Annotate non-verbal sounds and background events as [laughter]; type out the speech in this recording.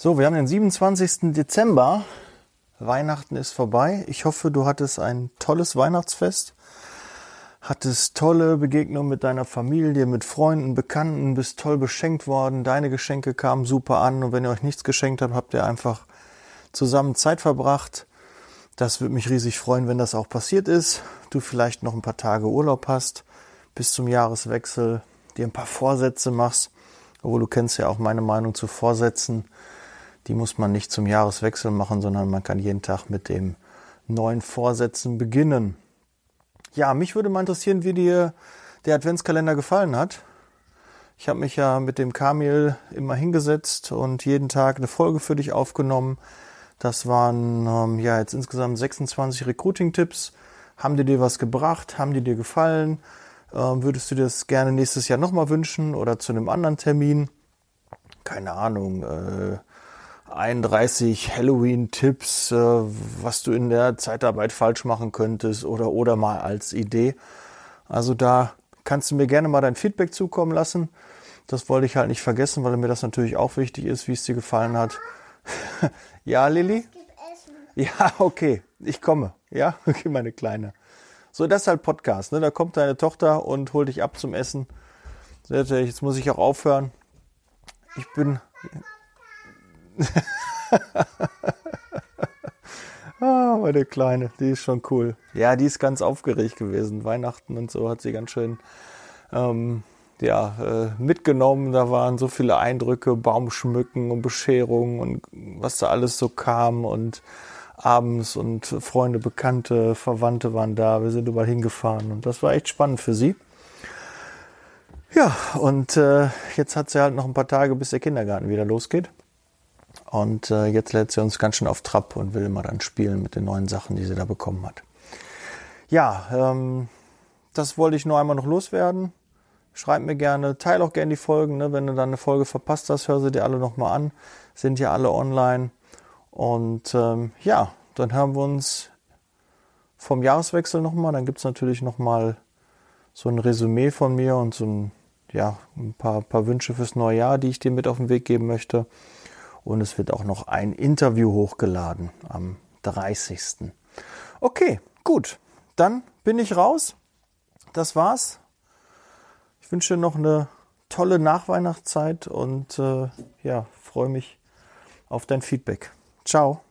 So, wir haben den 27. Dezember. Weihnachten ist vorbei. Ich hoffe, du hattest ein tolles Weihnachtsfest. Hattest tolle Begegnungen mit deiner Familie, mit Freunden, Bekannten, bist toll beschenkt worden. Deine Geschenke kamen super an. Und wenn ihr euch nichts geschenkt habt, habt ihr einfach zusammen Zeit verbracht. Das würde mich riesig freuen, wenn das auch passiert ist. Du vielleicht noch ein paar Tage Urlaub hast bis zum Jahreswechsel, dir ein paar Vorsätze machst. Obwohl du kennst ja auch meine Meinung zu Vorsätzen die muss man nicht zum Jahreswechsel machen, sondern man kann jeden Tag mit dem neuen Vorsätzen beginnen. Ja, mich würde mal interessieren, wie dir der Adventskalender gefallen hat. Ich habe mich ja mit dem Kamil immer hingesetzt und jeden Tag eine Folge für dich aufgenommen. Das waren ähm, ja jetzt insgesamt 26 Recruiting-Tipps. Haben die dir was gebracht? Haben die dir gefallen? Ähm, würdest du dir das gerne nächstes Jahr nochmal wünschen oder zu einem anderen Termin? Keine Ahnung. Äh, 31 Halloween-Tipps, äh, was du in der Zeitarbeit falsch machen könntest oder, oder mal als Idee. Also da kannst du mir gerne mal dein Feedback zukommen lassen. Das wollte ich halt nicht vergessen, weil mir das natürlich auch wichtig ist, wie es dir gefallen hat. [laughs] ja, Lilly? Ja, okay, ich komme. Ja, [laughs] okay, meine Kleine. So, das ist halt Podcast. Ne? Da kommt deine Tochter und holt dich ab zum Essen. Jetzt muss ich auch aufhören. Ich bin [laughs] ah, meine Kleine, die ist schon cool. Ja, die ist ganz aufgeregt gewesen. Weihnachten und so hat sie ganz schön ähm, ja, äh, mitgenommen. Da waren so viele Eindrücke, Baumschmücken und Bescherungen und was da alles so kam und abends und Freunde, Bekannte, Verwandte waren da. Wir sind überall hingefahren und das war echt spannend für sie. Ja, und äh, jetzt hat sie halt noch ein paar Tage, bis der Kindergarten wieder losgeht. Und äh, jetzt lädt sie uns ganz schön auf Trab und will immer dann spielen mit den neuen Sachen, die sie da bekommen hat. Ja, ähm, das wollte ich nur einmal noch loswerden. Schreib mir gerne, teile auch gerne die Folgen. Ne? Wenn du dann eine Folge verpasst hast, hör sie dir alle nochmal an. Sind ja alle online. Und ähm, ja, dann hören wir uns vom Jahreswechsel nochmal. Dann gibt es natürlich nochmal so ein Resümee von mir und so ein, ja, ein paar, paar Wünsche fürs neue Jahr, die ich dir mit auf den Weg geben möchte. Und es wird auch noch ein Interview hochgeladen am 30. Okay, gut. Dann bin ich raus. Das war's. Ich wünsche noch eine tolle Nachweihnachtszeit und äh, ja, freue mich auf dein Feedback. Ciao.